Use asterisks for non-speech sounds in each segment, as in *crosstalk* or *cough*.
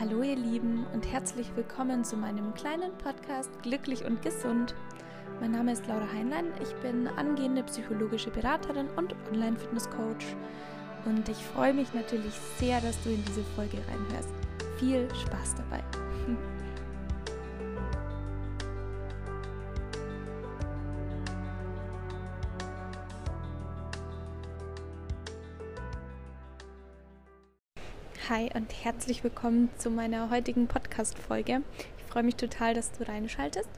Hallo ihr Lieben und herzlich willkommen zu meinem kleinen Podcast Glücklich und Gesund. Mein Name ist Laura Heinlein, ich bin angehende psychologische Beraterin und Online-Fitness-Coach und ich freue mich natürlich sehr, dass du in diese Folge reinhörst. Viel Spaß dabei! *laughs* Hi und herzlich willkommen zu meiner heutigen Podcast-Folge. Ich freue mich total, dass du reinschaltest.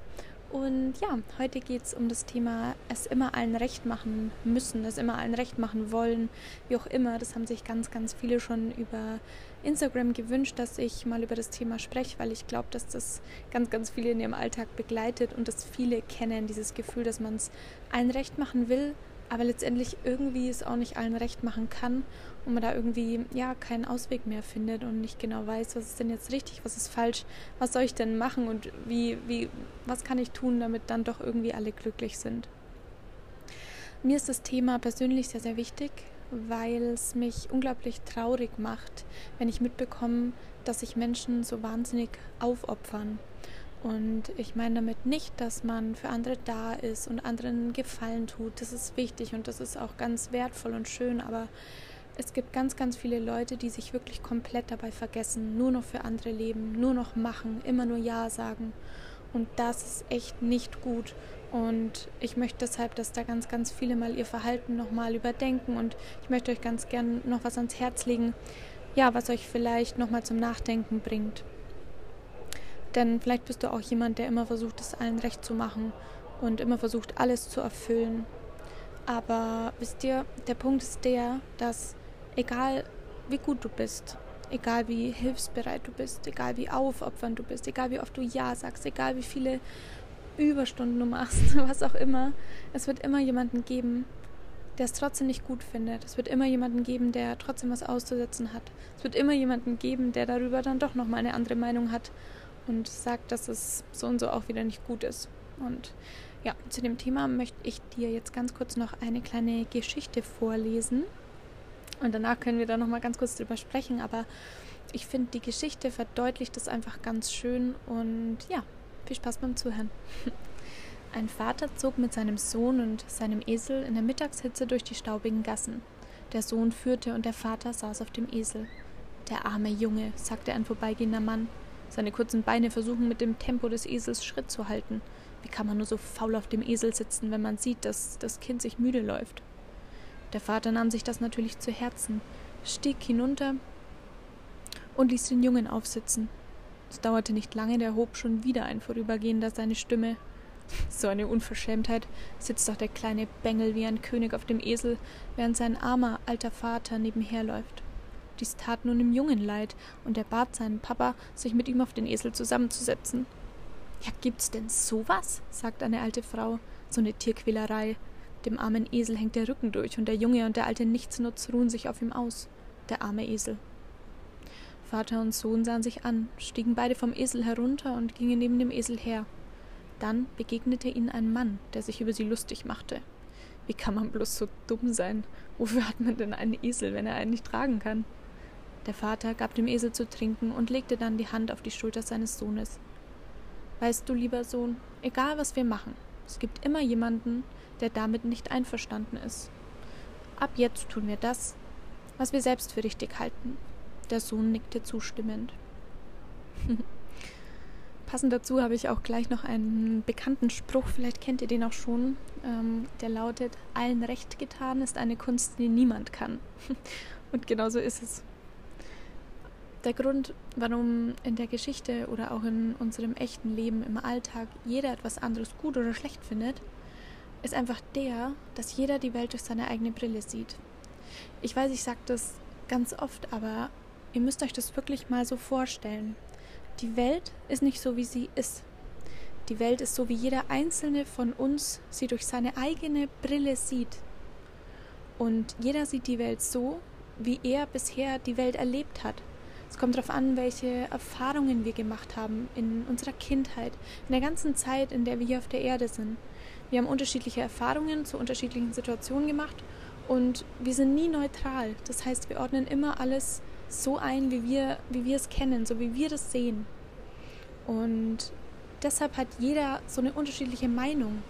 Und ja, heute geht es um das Thema, es immer allen recht machen müssen, es immer allen recht machen wollen, wie auch immer. Das haben sich ganz, ganz viele schon über Instagram gewünscht, dass ich mal über das Thema spreche, weil ich glaube, dass das ganz, ganz viele in ihrem Alltag begleitet und dass viele kennen dieses Gefühl, dass man es allen recht machen will, aber letztendlich irgendwie es auch nicht allen recht machen kann und man da irgendwie ja keinen Ausweg mehr findet und nicht genau weiß, was ist denn jetzt richtig, was ist falsch, was soll ich denn machen und wie, wie, was kann ich tun, damit dann doch irgendwie alle glücklich sind. Mir ist das Thema persönlich sehr, sehr wichtig, weil es mich unglaublich traurig macht, wenn ich mitbekomme, dass sich Menschen so wahnsinnig aufopfern und ich meine damit nicht, dass man für andere da ist und anderen Gefallen tut. Das ist wichtig und das ist auch ganz wertvoll und schön, aber es gibt ganz, ganz viele Leute, die sich wirklich komplett dabei vergessen, nur noch für andere leben, nur noch machen, immer nur Ja sagen. Und das ist echt nicht gut. Und ich möchte deshalb, dass da ganz, ganz viele mal ihr Verhalten nochmal überdenken. Und ich möchte euch ganz gern noch was ans Herz legen, ja, was euch vielleicht nochmal zum Nachdenken bringt. Denn vielleicht bist du auch jemand, der immer versucht, es allen recht zu machen und immer versucht, alles zu erfüllen. Aber wisst ihr, der Punkt ist der, dass egal wie gut du bist, egal wie hilfsbereit du bist, egal wie aufopfernd du bist, egal wie oft du Ja sagst, egal wie viele Überstunden du machst, *laughs* was auch immer, es wird immer jemanden geben, der es trotzdem nicht gut findet. Es wird immer jemanden geben, der trotzdem was auszusetzen hat. Es wird immer jemanden geben, der darüber dann doch nochmal eine andere Meinung hat und sagt, dass es so und so auch wieder nicht gut ist. Und ja, zu dem Thema möchte ich dir jetzt ganz kurz noch eine kleine Geschichte vorlesen. Und danach können wir da noch mal ganz kurz drüber sprechen. Aber ich finde, die Geschichte verdeutlicht das einfach ganz schön. Und ja, viel Spaß beim Zuhören. *laughs* Ein Vater zog mit seinem Sohn und seinem Esel in der Mittagshitze durch die staubigen Gassen. Der Sohn führte und der Vater saß auf dem Esel. Der arme Junge, sagte ein vorbeigehender Mann, seine kurzen Beine versuchen mit dem Tempo des Esels Schritt zu halten. Wie kann man nur so faul auf dem Esel sitzen, wenn man sieht, dass das Kind sich müde läuft? Der Vater nahm sich das natürlich zu Herzen, stieg hinunter und ließ den Jungen aufsitzen. Es dauerte nicht lange, da hob schon wieder ein Vorübergehender seine Stimme. So eine Unverschämtheit sitzt doch der kleine Bengel wie ein König auf dem Esel, während sein armer alter Vater nebenher läuft. Dies tat nun dem Jungen leid, und er bat seinen Papa, sich mit ihm auf den Esel zusammenzusetzen. Ja, gibt's denn sowas? sagt eine alte Frau. So eine Tierquälerei. Dem armen Esel hängt der Rücken durch, und der Junge und der alte Nichtsnutz ruhen sich auf ihm aus. Der arme Esel. Vater und Sohn sahen sich an, stiegen beide vom Esel herunter und gingen neben dem Esel her. Dann begegnete ihnen ein Mann, der sich über sie lustig machte. Wie kann man bloß so dumm sein? Wofür hat man denn einen Esel, wenn er einen nicht tragen kann? Der Vater gab dem Esel zu trinken und legte dann die Hand auf die Schulter seines Sohnes. Weißt du, lieber Sohn, egal was wir machen, es gibt immer jemanden, der damit nicht einverstanden ist. Ab jetzt tun wir das, was wir selbst für richtig halten. Der Sohn nickte zustimmend. *laughs* Passend dazu habe ich auch gleich noch einen bekannten Spruch, vielleicht kennt ihr den auch schon, ähm, der lautet, allen Recht getan ist eine Kunst, die niemand kann. *laughs* Und genau so ist es. Der Grund, warum in der Geschichte oder auch in unserem echten Leben im Alltag jeder etwas anderes gut oder schlecht findet, ist einfach der, dass jeder die Welt durch seine eigene Brille sieht. Ich weiß, ich sage das ganz oft, aber ihr müsst euch das wirklich mal so vorstellen. Die Welt ist nicht so, wie sie ist. Die Welt ist so, wie jeder einzelne von uns sie durch seine eigene Brille sieht. Und jeder sieht die Welt so, wie er bisher die Welt erlebt hat. Es kommt darauf an, welche Erfahrungen wir gemacht haben in unserer Kindheit, in der ganzen Zeit, in der wir hier auf der Erde sind. Wir haben unterschiedliche Erfahrungen zu unterschiedlichen Situationen gemacht und wir sind nie neutral. Das heißt, wir ordnen immer alles so ein, wie wir, wie wir es kennen, so wie wir das sehen. Und deshalb hat jeder so eine unterschiedliche Meinung.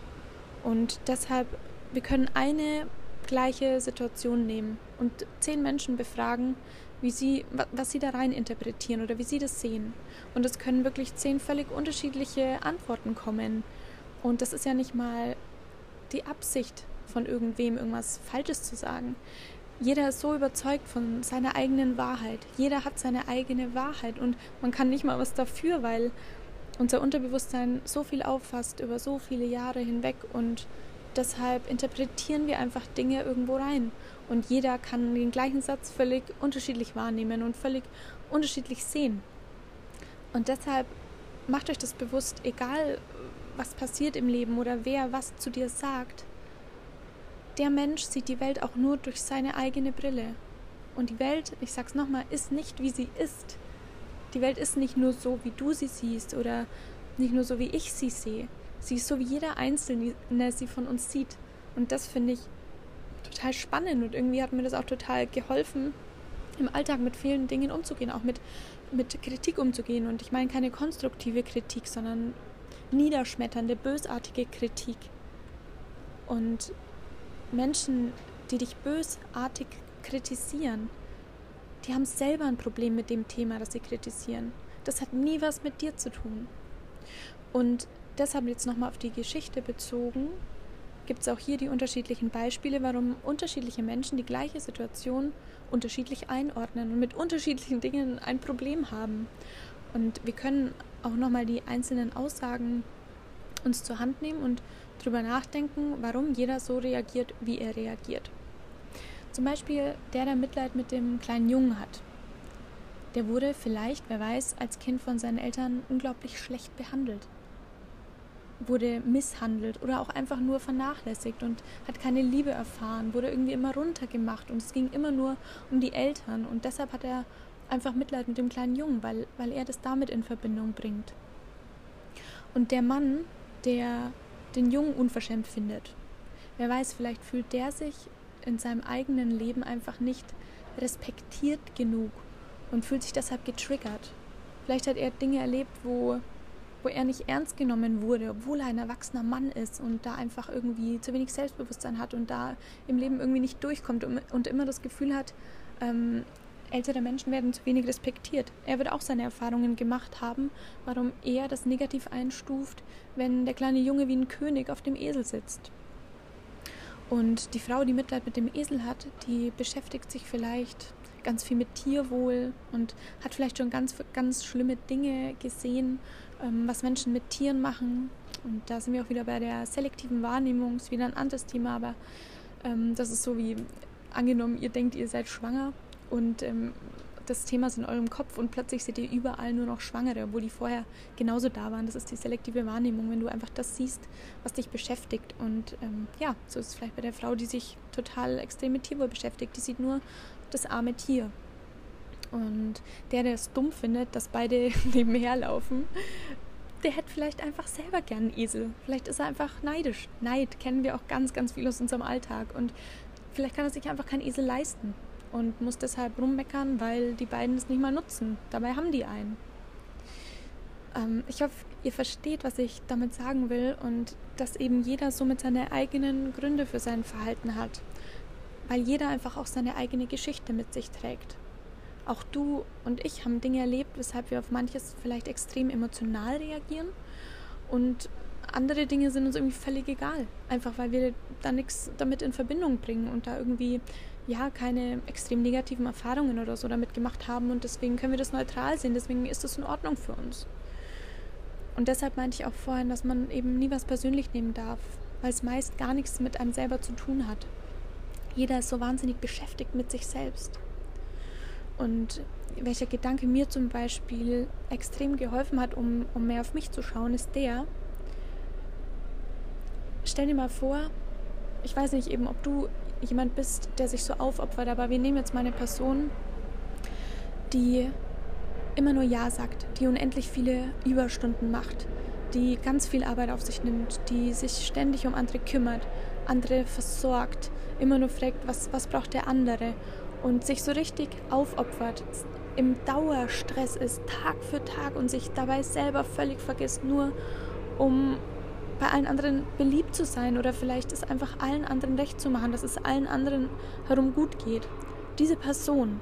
Und deshalb, wir können eine gleiche Situation nehmen und zehn Menschen befragen, wie sie, was sie da rein interpretieren oder wie sie das sehen. Und es können wirklich zehn völlig unterschiedliche Antworten kommen. Und das ist ja nicht mal die Absicht von irgendwem, irgendwas Falsches zu sagen. Jeder ist so überzeugt von seiner eigenen Wahrheit. Jeder hat seine eigene Wahrheit und man kann nicht mal was dafür, weil unser Unterbewusstsein so viel auffasst über so viele Jahre hinweg und deshalb interpretieren wir einfach Dinge irgendwo rein. Und jeder kann den gleichen Satz völlig unterschiedlich wahrnehmen und völlig unterschiedlich sehen. Und deshalb macht euch das bewusst, egal was passiert im Leben oder wer was zu dir sagt, der Mensch sieht die Welt auch nur durch seine eigene Brille. Und die Welt, ich sag's nochmal, ist nicht wie sie ist. Die Welt ist nicht nur so, wie du sie siehst oder nicht nur so, wie ich sie sehe. Sie ist so, wie jeder Einzelne sie von uns sieht. Und das finde ich total spannend und irgendwie hat mir das auch total geholfen, im Alltag mit vielen Dingen umzugehen, auch mit, mit Kritik umzugehen. Und ich meine keine konstruktive Kritik, sondern niederschmetternde, bösartige Kritik. Und Menschen, die dich bösartig kritisieren, die haben selber ein Problem mit dem Thema, das sie kritisieren. Das hat nie was mit dir zu tun. Und deshalb jetzt nochmal auf die Geschichte bezogen, gibt es auch hier die unterschiedlichen Beispiele, warum unterschiedliche Menschen die gleiche Situation unterschiedlich einordnen und mit unterschiedlichen Dingen ein Problem haben. Und wir können auch nochmal die einzelnen Aussagen uns zur Hand nehmen und darüber nachdenken, warum jeder so reagiert, wie er reagiert. Zum Beispiel der, der Mitleid mit dem kleinen Jungen hat. Der wurde vielleicht, wer weiß, als Kind von seinen Eltern unglaublich schlecht behandelt wurde misshandelt oder auch einfach nur vernachlässigt und hat keine Liebe erfahren, wurde irgendwie immer runtergemacht und es ging immer nur um die Eltern und deshalb hat er einfach Mitleid mit dem kleinen Jungen, weil, weil er das damit in Verbindung bringt. Und der Mann, der den Jungen unverschämt findet, wer weiß, vielleicht fühlt der sich in seinem eigenen Leben einfach nicht respektiert genug und fühlt sich deshalb getriggert. Vielleicht hat er Dinge erlebt, wo wo er nicht ernst genommen wurde, obwohl er ein erwachsener Mann ist und da einfach irgendwie zu wenig Selbstbewusstsein hat und da im Leben irgendwie nicht durchkommt und, immer das Gefühl hat, ähm, ältere Menschen werden zu wenig respektiert. Er wird auch seine Erfahrungen gemacht haben, warum er das negativ einstuft, wenn der kleine Junge wie ein König auf dem Esel sitzt. Und die Frau, die Mitleid mit dem Esel hat, die beschäftigt sich vielleicht ganz viel mit Tierwohl und hat vielleicht schon ganz, ganz schlimme Dinge gesehen was Menschen mit Tieren machen. Und da sind wir auch wieder bei der selektiven Wahrnehmung, ist wieder ein anderes Thema, aber ähm, das ist so wie angenommen, ihr denkt, ihr seid schwanger und ähm, das Thema ist in eurem Kopf und plötzlich seht ihr überall nur noch Schwangere, obwohl die vorher genauso da waren. Das ist die selektive Wahrnehmung, wenn du einfach das siehst, was dich beschäftigt. Und ähm, ja, so ist es vielleicht bei der Frau, die sich total extrem mit Tierwohl beschäftigt. Die sieht nur das arme Tier und der, der es dumm findet, dass beide *laughs* nebenher laufen, der hätte vielleicht einfach selber gern einen Esel. Vielleicht ist er einfach neidisch. Neid kennen wir auch ganz, ganz viel aus unserem Alltag. Und vielleicht kann er sich einfach keinen Esel leisten und muss deshalb rummeckern, weil die beiden es nicht mal nutzen. Dabei haben die einen. Ähm, ich hoffe, ihr versteht, was ich damit sagen will und dass eben jeder somit seine eigenen Gründe für sein Verhalten hat. Weil jeder einfach auch seine eigene Geschichte mit sich trägt auch du und ich haben Dinge erlebt, weshalb wir auf manches vielleicht extrem emotional reagieren und andere Dinge sind uns irgendwie völlig egal, einfach weil wir da nichts damit in Verbindung bringen und da irgendwie ja keine extrem negativen Erfahrungen oder so damit gemacht haben und deswegen können wir das neutral sehen, deswegen ist das in Ordnung für uns. Und deshalb meinte ich auch vorhin, dass man eben nie was persönlich nehmen darf, weil es meist gar nichts mit einem selber zu tun hat. Jeder ist so wahnsinnig beschäftigt mit sich selbst. Und welcher Gedanke mir zum Beispiel extrem geholfen hat, um, um mehr auf mich zu schauen, ist der, stell dir mal vor, ich weiß nicht eben, ob du jemand bist, der sich so aufopfert, aber wir nehmen jetzt mal eine Person, die immer nur Ja sagt, die unendlich viele Überstunden macht, die ganz viel Arbeit auf sich nimmt, die sich ständig um andere kümmert, andere versorgt, immer nur fragt, was, was braucht der andere und sich so richtig aufopfert, im Dauerstress ist, Tag für Tag und sich dabei selber völlig vergisst, nur um bei allen anderen beliebt zu sein oder vielleicht es einfach allen anderen recht zu machen, dass es allen anderen herum gut geht. Diese Person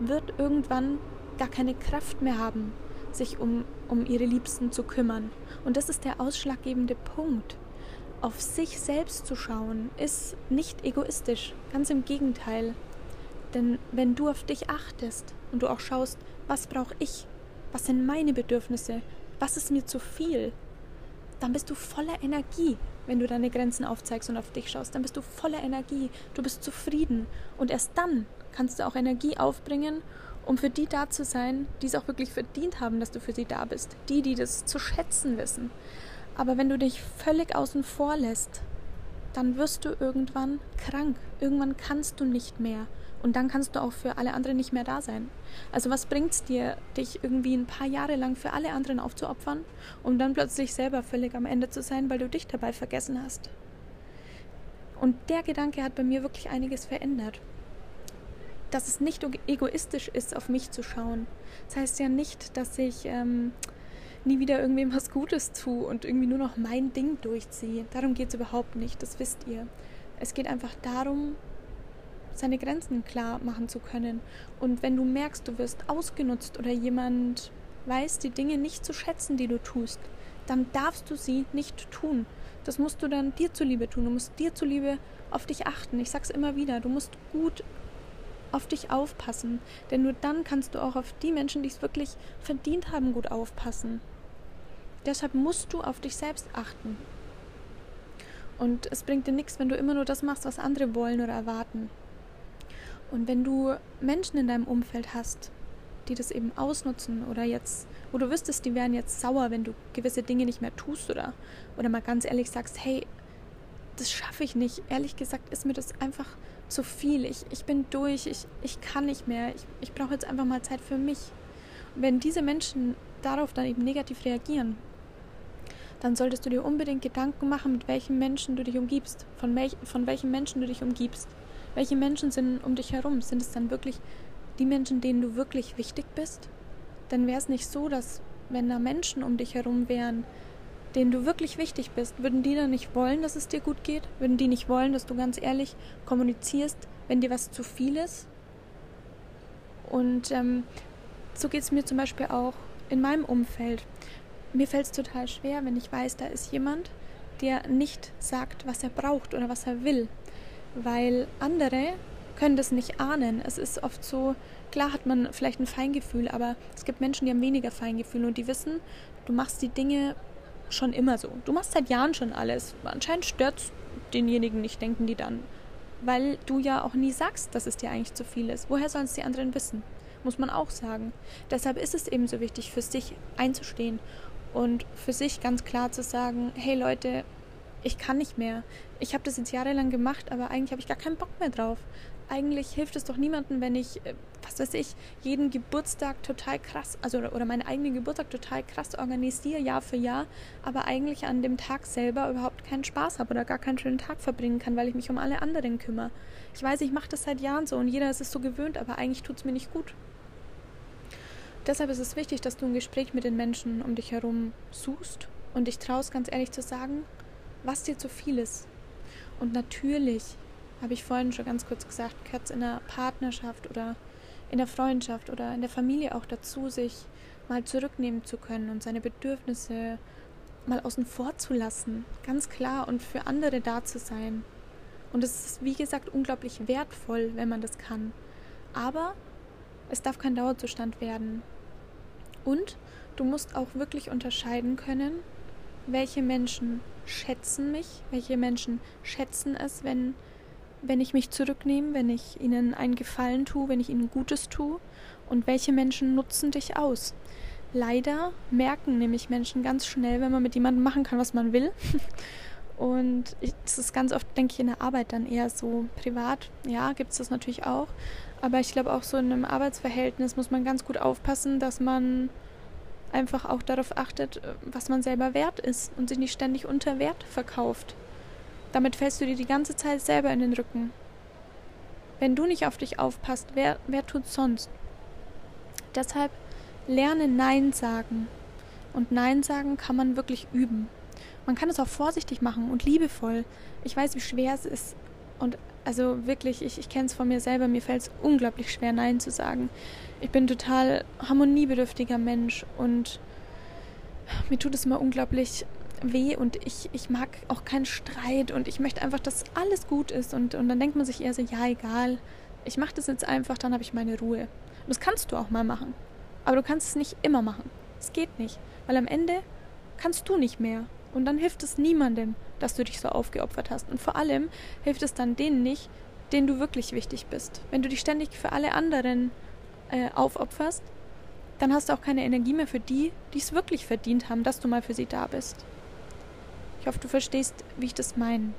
wird irgendwann gar keine Kraft mehr haben, sich um, um ihre Liebsten zu kümmern. Und das ist der ausschlaggebende Punkt. Auf sich selbst zu schauen, ist nicht egoistisch, ganz im Gegenteil. Denn wenn du auf dich achtest und du auch schaust, was brauche ich, was sind meine Bedürfnisse, was ist mir zu viel, dann bist du voller Energie, wenn du deine Grenzen aufzeigst und auf dich schaust. Dann bist du voller Energie, du bist zufrieden und erst dann kannst du auch Energie aufbringen, um für die da zu sein, die es auch wirklich verdient haben, dass du für sie da bist. Die, die das zu schätzen wissen. Aber wenn du dich völlig außen vor lässt, dann wirst du irgendwann krank. Irgendwann kannst du nicht mehr. Und dann kannst du auch für alle anderen nicht mehr da sein. Also was bringt es dir, dich irgendwie ein paar Jahre lang für alle anderen aufzuopfern, um dann plötzlich selber völlig am Ende zu sein, weil du dich dabei vergessen hast? Und der Gedanke hat bei mir wirklich einiges verändert. Dass es nicht egoistisch ist, auf mich zu schauen. Das heißt ja nicht, dass ich ähm, nie wieder irgendwem was Gutes tue und irgendwie nur noch mein Ding durchziehe. Darum geht es überhaupt nicht, das wisst ihr. Es geht einfach darum, seine Grenzen klar machen zu können. Und wenn du merkst, du wirst ausgenutzt oder jemand weiß die Dinge nicht zu schätzen, die du tust, dann darfst du sie nicht tun. Das musst du dann dir zuliebe tun. Du musst dir zuliebe auf dich achten. Ich sag's immer wieder, du musst gut auf dich aufpassen, denn nur dann kannst du auch auf die Menschen, die es wirklich verdient haben, gut aufpassen. Deshalb musst du auf dich selbst achten. Und es bringt dir nichts, wenn du immer nur das machst, was andere wollen oder erwarten. Und wenn du Menschen in deinem Umfeld hast, die das eben ausnutzen oder jetzt, wo du wüsstest, die wären jetzt sauer, wenn du gewisse Dinge nicht mehr tust oder, oder mal ganz ehrlich sagst, hey, das schaffe ich nicht. Ehrlich gesagt ist mir das einfach zu viel. Ich, ich bin durch, ich, ich kann nicht mehr. Ich, ich brauche jetzt einfach mal Zeit für mich. Und wenn diese Menschen darauf dann eben negativ reagieren, dann solltest du dir unbedingt Gedanken machen, mit welchen Menschen du dich umgibst, von, welch, von welchen Menschen du dich umgibst. Welche Menschen sind um dich herum? Sind es dann wirklich die Menschen, denen du wirklich wichtig bist? Dann wäre es nicht so, dass wenn da Menschen um dich herum wären, denen du wirklich wichtig bist, würden die dann nicht wollen, dass es dir gut geht? Würden die nicht wollen, dass du ganz ehrlich kommunizierst, wenn dir was zu viel ist? Und ähm, so geht es mir zum Beispiel auch in meinem Umfeld. Mir fällt es total schwer, wenn ich weiß, da ist jemand, der nicht sagt, was er braucht oder was er will weil andere können das nicht ahnen. Es ist oft so, klar hat man vielleicht ein Feingefühl, aber es gibt Menschen, die haben weniger Feingefühl und die wissen, du machst die Dinge schon immer so. Du machst seit Jahren schon alles. Anscheinend stört es denjenigen nicht, denken die dann. Weil du ja auch nie sagst, dass es dir eigentlich zu viel ist. Woher sollen es die anderen wissen? Muss man auch sagen. Deshalb ist es eben so wichtig, für sich einzustehen und für sich ganz klar zu sagen, hey Leute, ich kann nicht mehr. Ich habe das jetzt jahrelang gemacht, aber eigentlich habe ich gar keinen Bock mehr drauf. Eigentlich hilft es doch niemandem, wenn ich, äh, was weiß ich, jeden Geburtstag total krass, also oder meinen eigenen Geburtstag total krass organisiere, Jahr für Jahr, aber eigentlich an dem Tag selber überhaupt keinen Spaß habe oder gar keinen schönen Tag verbringen kann, weil ich mich um alle anderen kümmere. Ich weiß, ich mache das seit Jahren so und jeder ist es so gewöhnt, aber eigentlich tut es mir nicht gut. Deshalb ist es wichtig, dass du ein Gespräch mit den Menschen um dich herum suchst und dich traust, ganz ehrlich zu sagen, was dir zu viel ist. Und natürlich, habe ich vorhin schon ganz kurz gesagt, gehört es in der Partnerschaft oder in der Freundschaft oder in der Familie auch dazu, sich mal zurücknehmen zu können und seine Bedürfnisse mal außen vor zu lassen, ganz klar und für andere da zu sein. Und es ist, wie gesagt, unglaublich wertvoll, wenn man das kann. Aber es darf kein Dauerzustand werden. Und du musst auch wirklich unterscheiden können, welche Menschen schätzen mich, welche Menschen schätzen es, wenn, wenn ich mich zurücknehme, wenn ich ihnen einen Gefallen tue, wenn ich ihnen Gutes tue und welche Menschen nutzen dich aus. Leider merken nämlich Menschen ganz schnell, wenn man mit jemandem machen kann, was man will. *laughs* Und ich, das ist ganz oft, denke ich, in der Arbeit dann eher so privat. Ja, gibt es das natürlich auch. Aber ich glaube, auch so in einem Arbeitsverhältnis muss man ganz gut aufpassen, dass man einfach auch darauf achtet, äh, was man selber wert ist und sich nicht ständig unter Wert verkauft. Damit fällst du dir die ganze Zeit selber in den Rücken. Wenn du nicht auf dich aufpasst, wer, wer tut sonst? Deshalb lerne Nein sagen. Und Nein sagen kann man wirklich üben. Man kann es auch vorsichtig machen und liebevoll. Ich weiß, wie schwer es ist. Und also wirklich, ich, ich kenne es von mir selber, mir fällt es unglaublich schwer, Nein zu sagen. Ich bin total harmoniebedürftiger Mensch und mir tut es immer unglaublich weh und ich, ich mag auch keinen Streit und ich möchte einfach, dass alles gut ist. Und, und dann denkt man sich eher so, ja, egal, ich mache das jetzt einfach, dann habe ich meine Ruhe. Und das kannst du auch mal machen. Aber du kannst es nicht immer machen. Es geht nicht. Weil am Ende kannst du nicht mehr. Und dann hilft es niemandem, dass du dich so aufgeopfert hast. Und vor allem hilft es dann denen nicht, denen du wirklich wichtig bist. Wenn du dich ständig für alle anderen äh, aufopferst, dann hast du auch keine Energie mehr für die, die es wirklich verdient haben, dass du mal für sie da bist. Ich hoffe, du verstehst, wie ich das meine.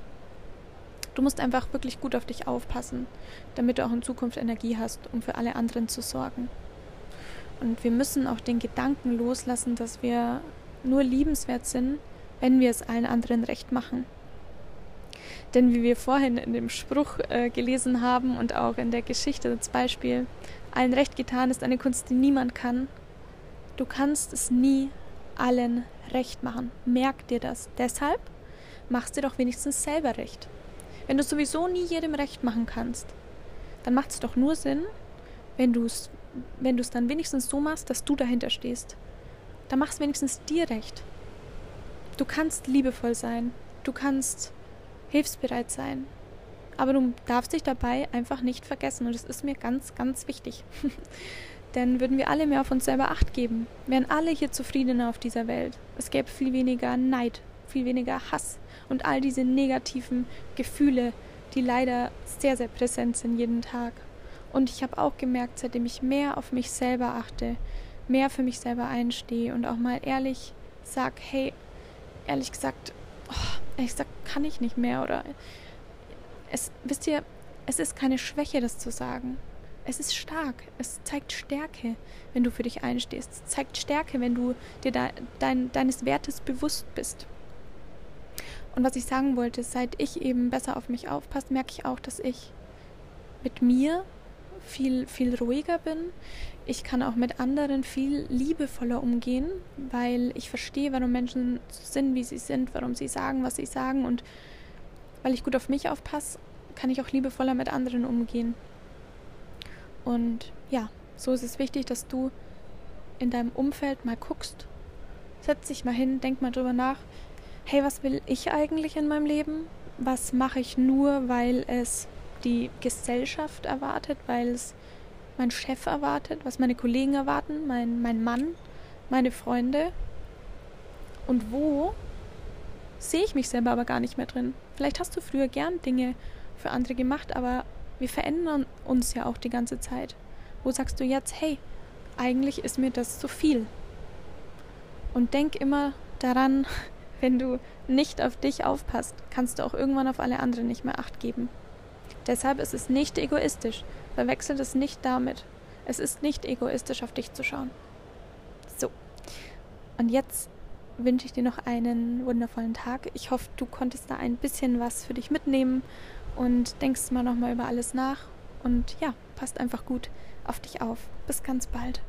Du musst einfach wirklich gut auf dich aufpassen, damit du auch in Zukunft Energie hast, um für alle anderen zu sorgen. Und wir müssen auch den Gedanken loslassen, dass wir nur liebenswert sind, wenn wir es allen anderen recht machen. Denn wie wir vorhin in dem Spruch äh, gelesen haben und auch in der Geschichte als Beispiel, allen recht getan ist eine Kunst, die niemand kann. Du kannst es nie allen recht machen. Merk dir das. Deshalb machst dir doch wenigstens selber recht. Wenn du sowieso nie jedem recht machen kannst, dann macht es doch nur Sinn, wenn du es wenn dann wenigstens so machst, dass du dahinter stehst. Dann machst wenigstens dir recht. Du kannst liebevoll sein, du kannst hilfsbereit sein, aber du darfst dich dabei einfach nicht vergessen und das ist mir ganz, ganz wichtig. *laughs* Denn würden wir alle mehr auf uns selber acht geben, wären alle hier zufriedener auf dieser Welt. Es gäbe viel weniger Neid, viel weniger Hass und all diese negativen Gefühle, die leider sehr, sehr präsent sind jeden Tag. Und ich habe auch gemerkt, seitdem ich mehr auf mich selber achte, mehr für mich selber einstehe und auch mal ehrlich sag, hey, ehrlich gesagt, oh, ehrlich gesagt, kann ich nicht mehr oder es, wisst ihr, es ist keine Schwäche, das zu sagen. Es ist stark. Es zeigt Stärke, wenn du für dich einstehst. Es zeigt Stärke, wenn du dir de, dein, deines Wertes bewusst bist. Und was ich sagen wollte, seit ich eben besser auf mich aufpasse, merke ich auch, dass ich mit mir viel, viel ruhiger bin. Ich kann auch mit anderen viel liebevoller umgehen, weil ich verstehe, warum Menschen so sind, wie sie sind, warum sie sagen, was sie sagen. Und weil ich gut auf mich aufpasse, kann ich auch liebevoller mit anderen umgehen. Und ja, so ist es wichtig, dass du in deinem Umfeld mal guckst. Setz dich mal hin, denk mal drüber nach. Hey, was will ich eigentlich in meinem Leben? Was mache ich nur, weil es die Gesellschaft erwartet, weil es mein Chef erwartet, was meine Kollegen erwarten, mein, mein Mann, meine Freunde. Und wo sehe ich mich selber aber gar nicht mehr drin. Vielleicht hast du früher gern Dinge für andere gemacht, aber wir verändern uns ja auch die ganze Zeit. Wo sagst du jetzt, hey, eigentlich ist mir das zu viel? Und denk immer daran, *laughs* wenn du nicht auf dich aufpasst, kannst du auch irgendwann auf alle anderen nicht mehr acht geben. Deshalb ist es nicht egoistisch. Verwechselt es nicht damit. Es ist nicht egoistisch, auf dich zu schauen. So. Und jetzt wünsche ich dir noch einen wundervollen Tag. Ich hoffe, du konntest da ein bisschen was für dich mitnehmen und denkst mal nochmal über alles nach. Und ja, passt einfach gut auf dich auf. Bis ganz bald.